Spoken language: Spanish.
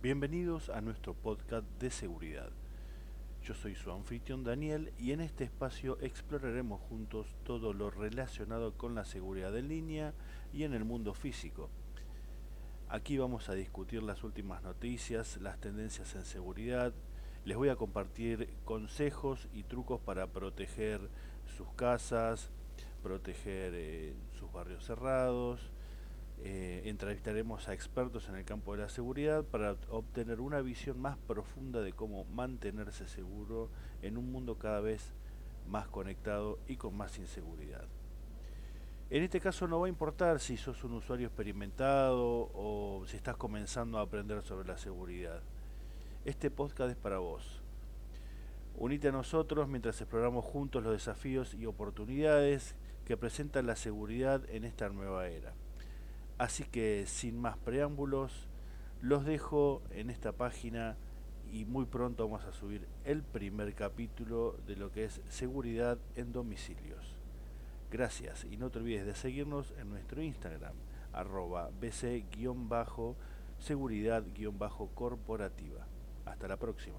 Bienvenidos a nuestro podcast de seguridad. Yo soy su anfitrión Daniel y en este espacio exploraremos juntos todo lo relacionado con la seguridad en línea y en el mundo físico. Aquí vamos a discutir las últimas noticias, las tendencias en seguridad, les voy a compartir consejos y trucos para proteger sus casas, proteger eh, sus barrios cerrados, eh, entrevistaremos a expertos en el campo de la seguridad para obtener una visión más profunda de cómo mantenerse seguro en un mundo cada vez más conectado y con más inseguridad. En este caso no va a importar si sos un usuario experimentado o si estás comenzando a aprender sobre la seguridad. Este podcast es para vos. Unite a nosotros mientras exploramos juntos los desafíos y oportunidades que presenta la seguridad en esta nueva era. Así que sin más preámbulos, los dejo en esta página y muy pronto vamos a subir el primer capítulo de lo que es seguridad en domicilios. Gracias y no te olvides de seguirnos en nuestro Instagram, arroba bc-seguridad-corporativa. Hasta la próxima.